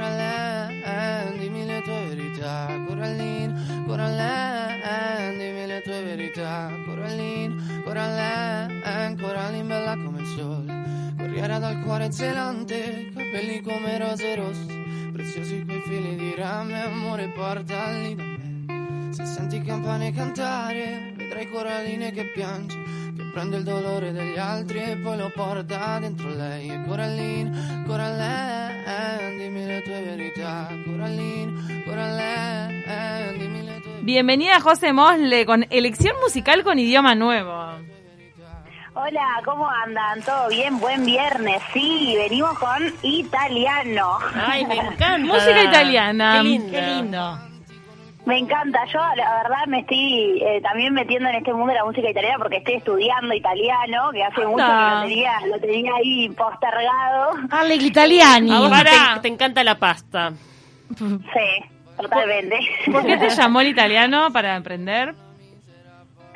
Coraline, dimmi la tua verità, Coraline, Coraline, dimmi la tua verità, Coraline, Coraline, Coraline bella come il sole, corriera dal cuore zelante, capelli come rose rosse, preziosi quei fili di rame, amore portali da me. Se senti campane cantare, vedrai Coraline che piange, prende il dolore degli altri e poi lo porta dentro lei. E Coraline, Coraline, dimmi le tue verità. Coraline, Coraline, dimmi le tue Bienvenida José Mosle con elección musical con idioma nuevo. Hola, ¿cómo andan? ¿Todo bien? Buen viernes. Sí, venimos con italiano. Ay, me encanta. Música italiana. Qué lindo. Qué lindo. Me encanta. Yo, la verdad, me estoy eh, también metiendo en este mundo de la música italiana porque estoy estudiando italiano, que hace mucho que lo tenía, lo tenía ahí postergado. Dale, italiani. A vos te, te encanta la pasta. Sí, totalmente. ¿Por qué te llamó el italiano para aprender?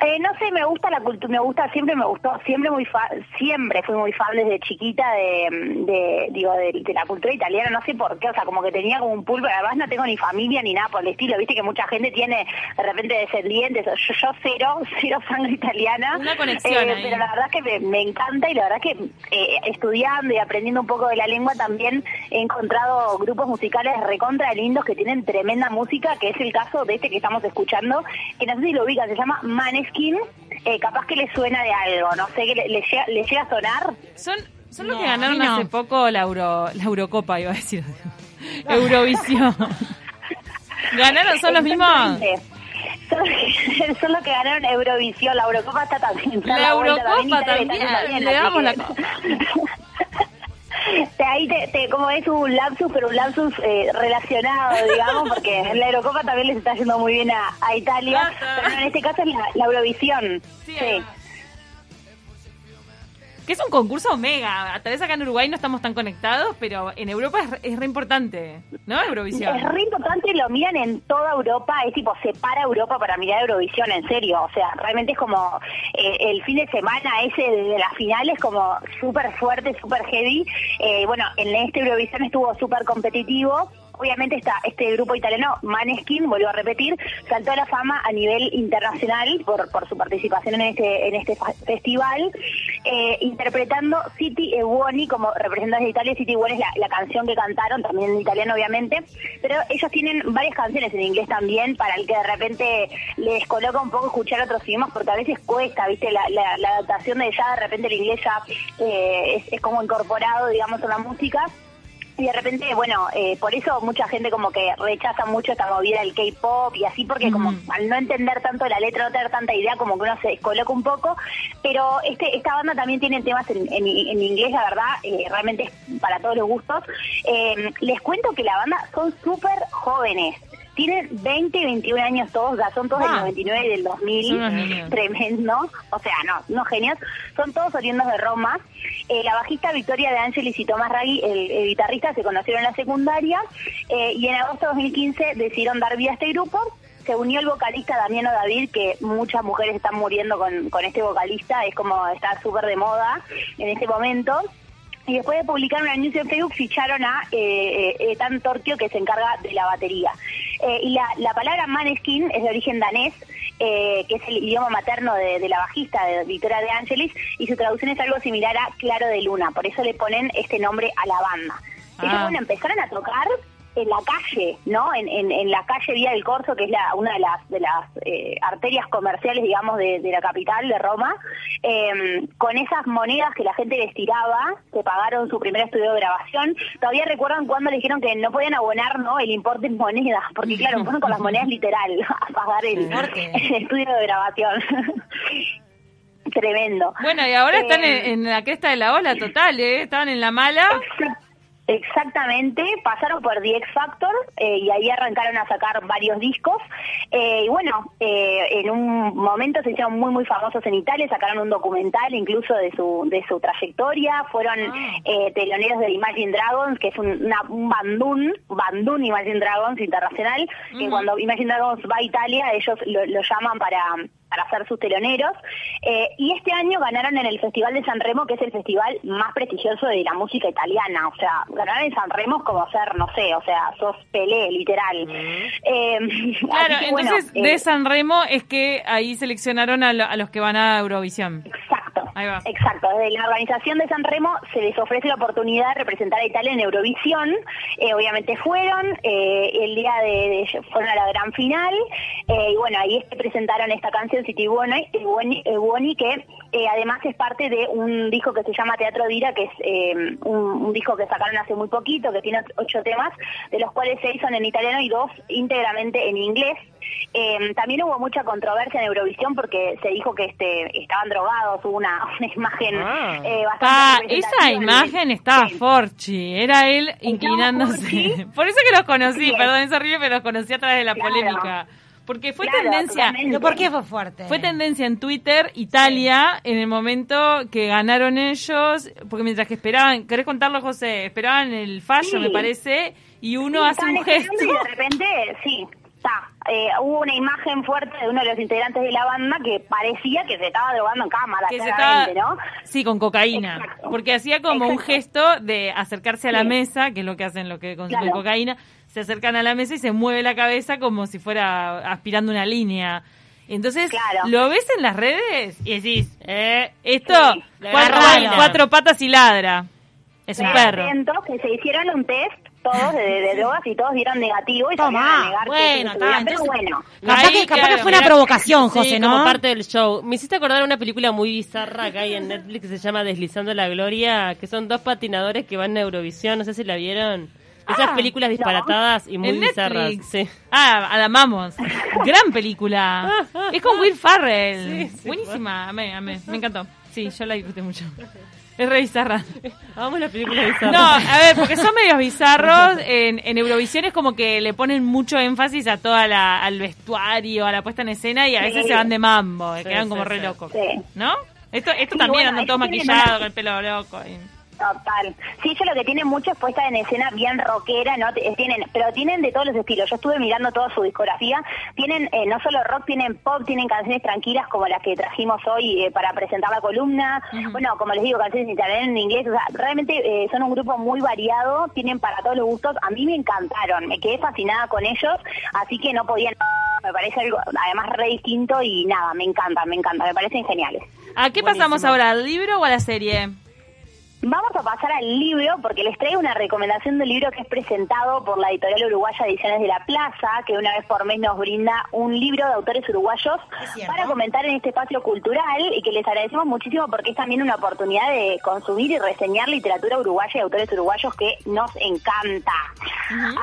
Eh, no sé, me gusta la cultura, me gusta, siempre me gustó, siempre muy fa siempre fui muy fan desde chiquita de, de digo, de, de la cultura italiana, no sé por qué, o sea, como que tenía como un pulpo, además no tengo ni familia ni nada por el estilo, viste que mucha gente tiene de repente descendientes, yo, yo cero, cero sangre italiana, Una conexión Eh, pero la verdad que me, me encanta y la verdad que eh, estudiando y aprendiendo un poco de la lengua también he encontrado grupos musicales recontra lindos que tienen tremenda música, que es el caso de este que estamos escuchando, que no sé si lo ubican, se llama Maneskin, eh, capaz que le suena de algo, no sé, que le, le llega, le llega a sonar. Son, son los No, que ganaron no. hace poco la, Euro, la Eurocopa, iba a decir. Eurovisión. ¿Ganaron? ¿Son los mismos? Son, son los que ganaron Eurovisión, la Eurocopa está también. está La Eurocopa también, le damos la copa. Ahí te, te- como es un lapsus, pero un lapsus eh, relacionado, digamos, porque en la Eurocopa también les está yendo muy bien a, a Italia, está. pero no, en este caso es la, la Eurovisión. Sí, Sí. Que es un concurso mega. Tal vez acá en Uruguay no estamos tan conectados, pero en Europa es, es re importante, ¿no? Eurovisión. Es re importante, lo miran en toda Europa, es tipo, separa Europa para mirar Eurovisión, en serio. O sea, realmente es como eh, el fin de semana ese de las finales, como súper fuerte, súper heavy. Eh, bueno, en este Eurovisión estuvo súper competitivo. Obviamente está este grupo italiano, Maneskin, vuelvo a repetir, saltó a la fama a nivel internacional por, su participación en este, en este festival, eh, interpretando City e Buoni como representantes de Italia. City e Buoni es la, canción que cantaron, también en italiano obviamente, pero ellos tienen varias canciones en inglés también, para el que de repente les coloca un poco escuchar otros idiomas, porque a veces cuesta, ¿viste? La, la- adaptación de ya de repente el inglés ya eh, es, es como incorporado, digamos, en la música. Y de repente, bueno, eh, por eso mucha gente como que rechaza mucho esta movida del K-pop y así, porque como al no entender tanto la letra, no tener tanta idea, como que uno se descoloca un poco. Pero este esta banda también tiene temas en, en- en inglés, la verdad, eh, realmente es para todos los gustos. Eh, les cuento que la banda son súper jóvenes. Tienen 20 y 21 años todos, sea, son todos Ah. del 99 y del 2000 Son unos niños. tremendo, o sea, no, no genios, son todos oriundos de Roma. Eh, la bajista Victoria de Angelis y Tomás Raggi, el, el guitarrista, se conocieron en la secundaria eh, y en agosto de 2015 decidieron dar vida a este grupo. Se unió el vocalista Damiano David, que muchas mujeres están muriendo con, con este vocalista, es como está súper de moda en este momento. Y después de publicar un anuncio en Facebook, ficharon a eh, eh, Ethan Torquio, que se encarga de la batería. Eh, y la, la palabra maneskin es de origen danés, eh, que es el idioma materno de, de la bajista, de Victoria de Angelis, y su traducción es algo similar a Claro de Luna. Por eso le ponen este nombre a la banda. Ellos, Ah. bueno, empezaron a tocar en la calle, ¿no? En, en, en la calle Vía del Corso, que es la, una de las de las eh, arterias comerciales, digamos, de, de la capital de Roma, eh, con esas monedas que la gente les tiraba, que pagaron su primer estudio de grabación. Todavía recuerdan cuando le dijeron que no podían abonar, ¿no? El importe en monedas, porque claro, fueron con las monedas literal a pagar el, el estudio de grabación. Tremendo. Bueno, y ahora están Eh, en, en la cresta de la ola total, ¿eh? Estaban en la mala. Exactamente, pasaron por The X Factor eh, y ahí arrancaron a sacar varios discos. Eh, y bueno, eh, en un momento se hicieron muy, muy famosos en Italia, sacaron un documental incluso de su, de su trayectoria. Fueron eh, teloneros de Imagine Dragons, que es un, una- un bandún, bandún Imagine Dragons internacional, que cuando Imagine Dragons va a Italia, ellos lo, lo llaman para para ser sus teloneros. Eh, y este año ganaron en el Festival de San Remo, que es el festival más prestigioso de la música italiana. O sea, ganar en San Remo es como ser, no sé, o sea, sos Pelé, literal. Eh, Claro, así que, bueno, entonces eh, de San Remo es que ahí seleccionaron a, lo- a los que van a Eurovisión. Exacto. Desde la organización de San Remo se les ofrece la oportunidad de representar a Italia en Eurovisión. Eh, obviamente fueron, eh, el día de, fueron a la gran final eh, y bueno, ahí es que presentaron esta canción City Buoni, Buoni, que además es parte de un disco que se llama Teatro Dira, que es un, disco que sacaron hace muy poquito, que tiene ocho temas, de los cuales seis son en italiano y dos íntegramente en inglés. También hubo mucha controversia en Eurovisión porque se dijo que este estaban drogados, hubo una, una imagen Ah. eh, bastante esa imagen estaba Sí. Forchi, era él inclinándose. Forchi. Por eso que los conocí, Bien. perdón, es horrible, pero los conocí a través de la Claro. polémica. Porque fue Claro, tendencia, totalmente. ¿Pero por qué fue fuerte? fue tendencia en Twitter, Italia, en el momento que ganaron ellos, porque mientras que esperaban, ¿querés contarlo, José? Esperaban el fallo, Sí. me parece, y uno Sí, hace un gesto. Y de repente, sí, está. Eh, hubo una imagen fuerte de uno de los integrantes de la banda que parecía que se estaba drogando en cámara, que se estaba, claramente, ¿no? sí, con cocaína, Exacto. porque hacía como un Exacto. gesto de acercarse a la Sí. mesa, que es lo que hacen los que consumen Claro. cocaína, se acercan a la mesa y se mueve la cabeza como si fuera aspirando una línea. Entonces, Claro. lo ves en las redes y decís, eh, esto, Sí. cuatro, cuatro patas y ladra. Es un perro. que se hicieron un test todos de, de drogas y todos dieron negativo y salieron a negar que bueno, se subían, pero bueno. Capaz, Ahí, que, capaz claro, que fue una provocación, José, sí, ¿no? como parte del show. Me hiciste acordar una película muy bizarra que hay en Netflix que se llama Deslizando la Gloria, que son dos patinadores que van a Eurovisión, no sé si la vieron. Esas Ah, películas no. disparatadas y muy en bizarras. Sí. Ah, a la amamos. Gran película. Es con Will Farrell. Sí, sí, Buenísima. Amé, amé. Me encantó. Sí, yo la disfruté mucho. Es re bizarra. Vamos las películas bizarras. No, a ver, porque son medios bizarros. En, en Eurovisión es como que le ponen mucho énfasis a toda la, al vestuario, a la puesta en escena y a veces Sí. se van de mambo, Sí, quedan sí, como re locos. Sí. ¿No? Esto, esto Sí, también bueno, andan todos maquillados, con el pelo loco. y- Total. Sí, ellos lo que tienen mucho es puesta en escena bien rockera, ¿no? Tienen, pero tienen de todos los estilos. Yo estuve mirando toda su discografía. Tienen eh, no solo rock, tienen pop, tienen canciones tranquilas como las que trajimos hoy eh, para presentar la columna. Bueno, como les digo, canciones en italiano, en inglés. O sea, realmente eh, son un grupo muy variado, tienen para todos los gustos. A mí me encantaron, me quedé fascinada con ellos, así que no podían... Me parece algo, además, re distinto y nada, me encanta, me encanta, me parecen geniales. ¿A qué pasamos ahora? ¿Al libro o a la serie? Vamos a pasar al libro porque les traigo una recomendación del libro que es presentado por la editorial uruguaya Ediciones de la Plaza, que una vez por mes nos brinda un libro de autores uruguayos para comentar en este espacio cultural y que les agradecemos muchísimo porque es también una oportunidad de consumir y reseñar literatura uruguaya y autores uruguayos que nos encanta.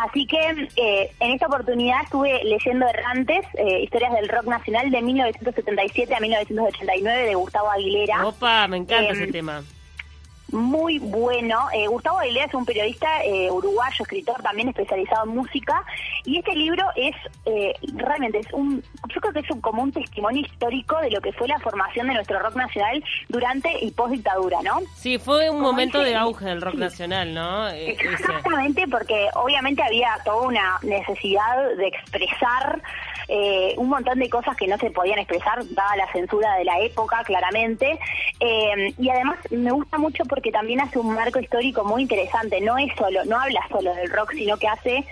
Así que eh, en esta oportunidad estuve leyendo Errantes, eh, historias del rock nacional de 1977 a 1989 de Gustavo Aguilera. Opa, me encanta Em, ese tema. Muy bueno. Eh, Gustavo Aguilera es un periodista eh, uruguayo, escritor también especializado en música, y este libro es eh, realmente es un, yo creo que es un- como un testimonio histórico de lo que fue la formación de nuestro rock nacional durante y post dictadura, ¿no? Sí, fue un momento dice- de auge del rock sí. nacional, ¿no? Eh. Exactamente, porque obviamente había toda una necesidad de expresar eh, un montón de cosas que no se podían expresar, dada la censura de la época, claramente. Eh, y además me gusta mucho porque también hace un marco histórico muy interesante. No es solo, no habla solo del rock, sino que hace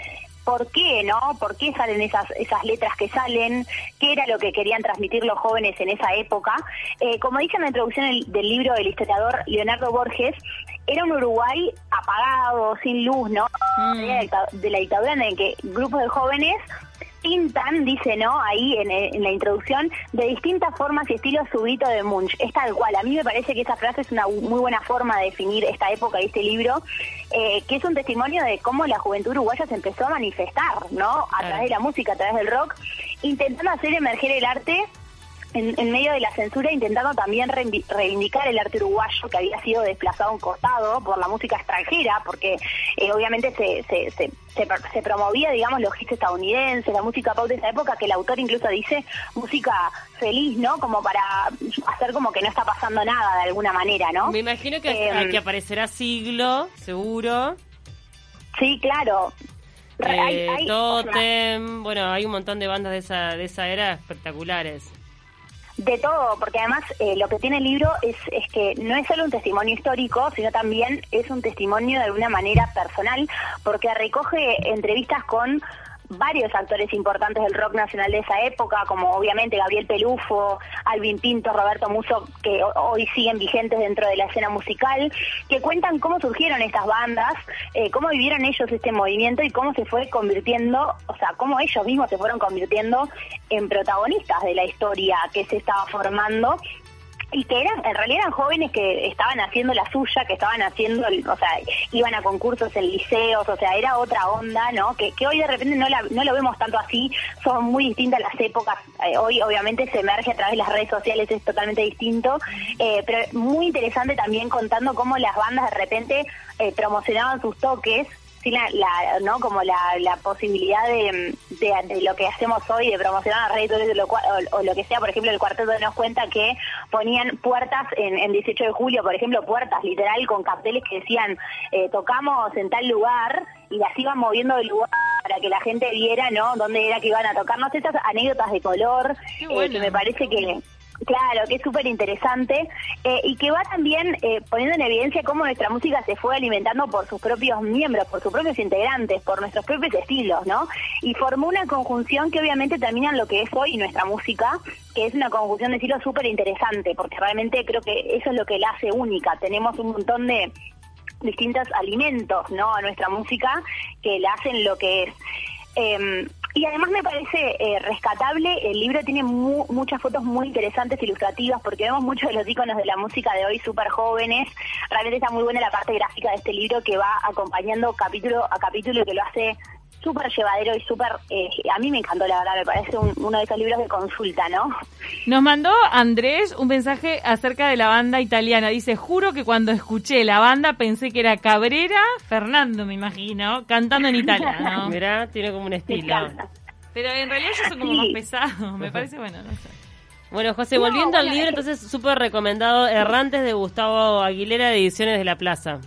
por qué, ¿no? ¿Por qué salen esas, esas letras que salen? ¿Qué era lo que querían transmitir los jóvenes en esa época? Eh, como dice en la introducción del, del libro del historiador Leonardo Borges, era un Uruguay apagado, sin luz, ¿no? Mm. De la dicta- De la dictadura en el que grupos de jóvenes pintan, dice, ¿no? Ahí en, en la introducción, de distintas formas y estilos su grito de Munch. Es tal cual. A mí me parece que esa frase es una muy buena forma de definir esta época y este libro, eh, que es un testimonio de cómo la juventud uruguaya se empezó a manifestar, ¿no? A través de la música, a través del rock, intentando hacer emerger el arte en, en medio de la censura intentando también reivindicar reivindicar el arte uruguayo que había sido desplazado a un costado por la música extranjera, porque eh, obviamente se, se, se, se, se promovía, digamos, los hits estadounidenses, la música pop de esa época, que el autor incluso dice música feliz, ¿no? Como para hacer como que no está pasando nada de alguna manera, ¿no? Me imagino que, Eh, que aparecerá siglo, seguro. Sí, claro. Re- Eh, hay- hay- o sea, Totem, bueno, hay un montón de bandas de esa, de esa era espectaculares. De todo, porque además eh, lo que tiene el libro es, es que no es solo un testimonio histórico, sino también es un testimonio de alguna manera personal, porque recoge entrevistas con varios actores importantes del rock nacional de esa época, como obviamente Gabriel Pelufo, Alvin Pinto, Roberto Muso, que ho- hoy siguen vigentes dentro de la escena musical, que cuentan cómo surgieron estas bandas, eh, cómo vivieron ellos este movimiento y cómo se fue convirtiendo, o sea, cómo ellos mismos se fueron convirtiendo en protagonistas de la historia que se estaba formando y que eran en realidad eran jóvenes que estaban haciendo la suya, que estaban haciendo, o sea, iban a concursos en liceos, o sea, era otra onda, ¿no? Que, que hoy de repente no, la- no lo vemos tanto así, son muy distintas las épocas, Eh, hoy obviamente se emerge a través de las redes sociales, es totalmente distinto, eh, pero muy interesante también contando cómo las bandas de repente eh, promocionaban sus toques sí la, la- no como la, la posibilidad de, de, de lo que hacemos hoy de promocionar las redes lo cual- o, o lo que sea. Por ejemplo el cuarteto nos cuenta que ponían puertas en, en 18 de julio por ejemplo puertas literal con carteles que decían eh, tocamos en tal lugar y las iban moviendo del lugar para que la gente viera no dónde era que iban a tocar no sé estas anécdotas de color eh, que me parece que Claro, que es súper interesante eh, y que va también eh, poniendo en evidencia cómo nuestra música se fue alimentando por sus propios miembros, por sus propios integrantes, por nuestros propios estilos, ¿no? Y formó una conjunción que obviamente termina en lo que es hoy nuestra música, que es una conjunción de estilos súper interesante, porque realmente creo que eso es lo que la hace única. Tenemos un montón de distintos alimentos, ¿no? A nuestra música que la hacen lo que es. Eh, y además me parece eh, rescatable, el libro tiene mu- muchas fotos muy interesantes, ilustrativas, porque vemos muchos de los iconos de la música de hoy súper jóvenes. Realmente está muy buena la parte gráfica de este libro que va acompañando capítulo a capítulo y que lo hace súper llevadero y súper... eh, a mí me encantó, la verdad, me parece un- uno de esos libros de consulta, ¿no? Nos mandó Andrés un mensaje acerca de la banda italiana. Dice, juro que cuando escuché la banda pensé que era Cabrera, Fernando me imagino, cantando en italiano. Mirá, tiene como un estilo. Pero en realidad ellos son como Sí. más pesados, me parece bueno, no sé. Bueno, José, No, volviendo al libro, entonces súper recomendado Errantes de Gustavo Aguilera de Ediciones de la Plaza.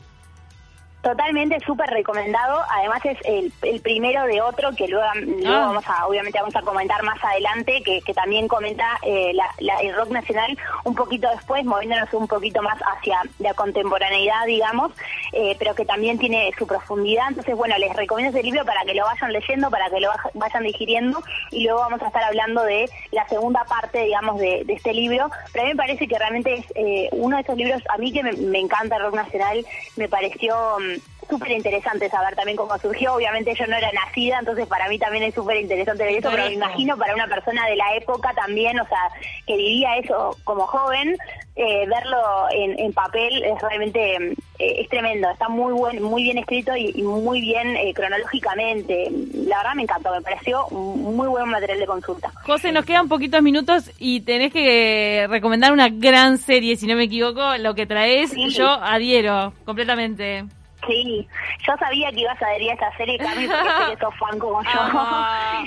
Totalmente súper recomendado. Además es el, el primero de otro que luego, luego Ah. vamos a, obviamente vamos a comentar más adelante, que, que también comenta eh, la- la- el rock nacional un poquito después, moviéndonos un poquito más hacia la contemporaneidad, digamos, eh, pero que también tiene su profundidad. Entonces, bueno, les recomiendo ese libro para que lo vayan leyendo, para que lovaj- vayan digiriendo y luego vamos a estar hablando de la segunda parte, digamos, de, de este libro. Pero a mí me parece que realmente es eh, uno de esos libros, a mí que me, me encanta el rock nacional, me pareció mm, súper interesante saber también cómo surgió. Obviamente yo no era nacida, entonces para mí también es súper interesante ver eso, pero me imagino para una persona de la época también, o sea, que vivía eso como joven, eh, verlo en, en papel es realmente eh, es tremendo, está muy buen, muy bien escrito y, y muy bien eh, cronológicamente. La verdad me encantó, me pareció un muy buen material de consulta. José, nos quedan poquitos minutos y tenés que recomendar una gran serie, si no me equivoco, lo que traes, Sí. yo adhiero completamente. Sí, yo sabía que ibas a adherir a esta serie, Cami, porque sos fan como yo. Ah.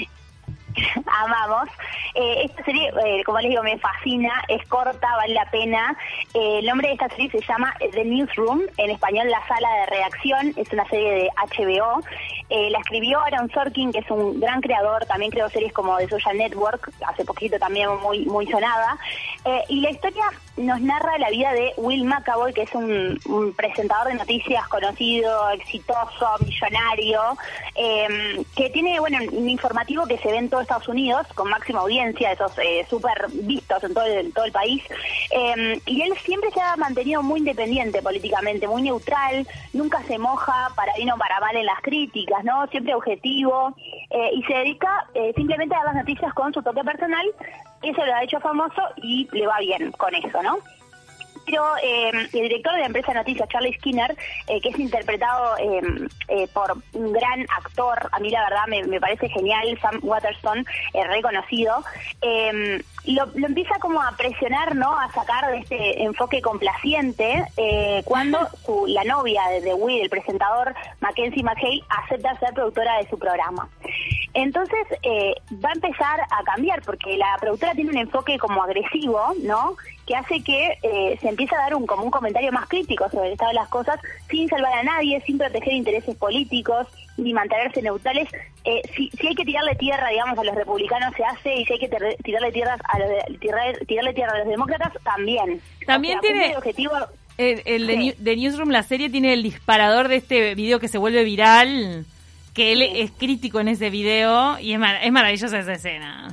amamos. Eh, esta serie, eh, como les digo, me fascina, es corta, vale la pena. Eh, el nombre de esta serie se llama The Newsroom, en español La Sala de Redacción, es una serie de HBO. Eh, la escribió Aaron Sorkin, que es un gran creador, también creó series como The Social Network, hace poquito también muy, muy sonada. Eh, y la historia nos narra la vida de Will McAvoy, que es un, presentador de noticias conocido, exitoso, millonario, eh, que tiene, bueno, un informativo que se ve en todo Estados Unidos, con máxima audiencia, esos eh, súper vistos en todo el, todo el país. Eh, y él siempre se ha mantenido muy independiente políticamente, muy neutral, nunca se moja para bien o para mal en las críticas, ¿no? Siempre objetivo, eh, y se dedica eh, simplemente a dar las noticias con su toque personal, eso lo ha hecho famoso y le va bien con eso, ¿no? Pero eh, el director de la empresa Noticias, Charlie Skinner, eh, que es interpretado eh, por un gran actor, a mí la verdad me, me parece genial, Sam Waterston, eh, reconocido, lo, lo empieza como a presionar, ¿no? A sacar de este enfoque complaciente cuando su, la novia de, de Will, el presentador Mackenzie McHale, acepta ser productora de su programa. Entonces eh, va a empezar a cambiar porque la productora tiene un enfoque como agresivo, ¿no? Que hace que eh, se empiece a dar un como un comentario más crítico sobre el estado de las cosas, sin salvar a nadie, sin proteger intereses políticos ni mantenerse neutrales. Eh, si, si hay que tirarle tierra, digamos, a los republicanos se hace y si hay que ter- tirarle tierras a los de- tirar- tirarle tierra a los demócratas también. También O sea, tiene- el objetivo El, el de, Sí. New- de Newsroom, la serie, tiene el disparador de este video que se vuelve viral, que él es crítico en ese video y es, mar- es maravillosa esa escena.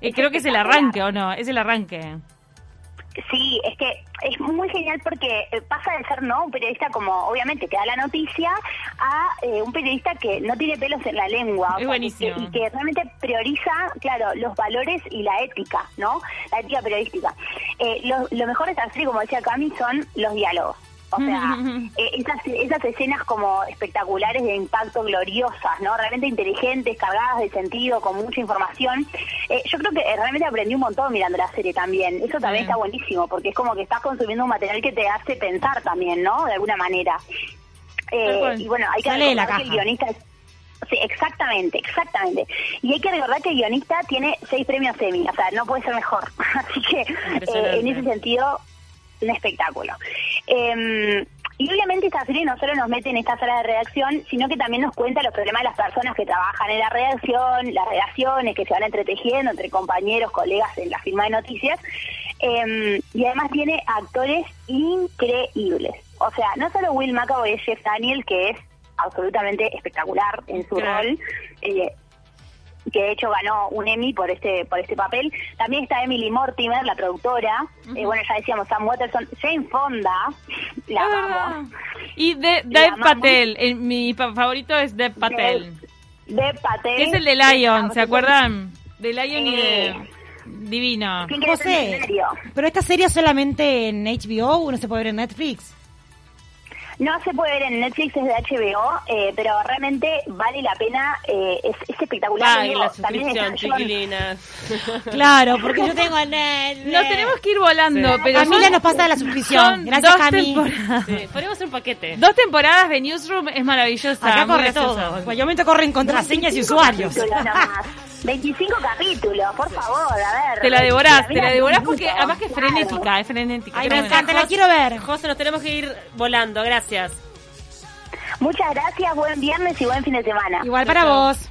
Eh, Es creo que es el arranque, ¿o no? Es el arranque. Sí, es que es muy genial porque eh, pasa de ser no un periodista como obviamente que da la noticia a eh, un periodista que no tiene pelos en la lengua Es o sea, buenísimo. que- y que realmente prioriza claro los valores y la ética no la ética periodística Eh, lo, lo mejor esta serie como decía Cami son los diálogos o sea, eh, esas, esas escenas como espectaculares de impacto gloriosas, ¿no? Realmente inteligentes, cargadas de sentido, con mucha información. Eh, yo creo que eh, realmente aprendí un montón mirando la serie también. Eso también está buenísimo, porque es como que estás consumiendo un material que te hace pensar también, ¿no? De alguna manera. Eh, y bueno, hay que Sale recordar que el guionista es Sí, exactamente, exactamente. Y hay que recordar que el guionista tiene seis premios Emmy, o sea, no puede ser mejor. Así que, eh, en ese sentido, un espectáculo. Eh, y obviamente esta serie no solo nos mete en esta sala de redacción, sino que también nos cuenta los problemas de las personas que trabajan en la redacción, las relaciones que se van entretejiendo entre compañeros, colegas en la firma de noticias. Eh, y además tiene actores increíbles. O sea, no solo Will McAvoy es Jeff Daniel, que es absolutamente espectacular en su Claro. rol. eh, que de hecho ganó un Emmy por este por este papel. También está Emily Mortimer, la productora. Eh, bueno, ya decíamos Sam Watterson, Jane Fonda, la amamos. Y de Dev. Patel, el- mi favorito es Dev Patel. De Patel. Es el de Lion, ¿se Ah, acuerdan? De Lion y de... Divino. ¿Quién quiere ser José, millonario? pero esta serie solamente en HBO o no se puede ver en Netflix. No se puede ver en Netflix, es de HBO, eh, pero realmente vale la pena, eh, es, es espectacular. Digo, la suscripción, chiquilinas. Claro, porque yo tengo Netflix. Nos tenemos que ir volando, Sí. pero Camila son- nos pasa la suscripción. Gracias, dos Cami. temporadas. Sí, hacer un paquete. Dos temporadas de Newsroom es maravillosa. Acá corre todo. En cualquier momento corren contraseñas y usuarios. Capítulos nomás. 25 capítulos, por favor, a ver. Te la devorás, te la devorás porque además que es claro. frenética, es frenética. Ay, Pero me encanta, la quiero ver. José, nos tenemos que ir volando. Gracias. Muchas gracias, buen viernes y buen fin de semana. Igual para vos.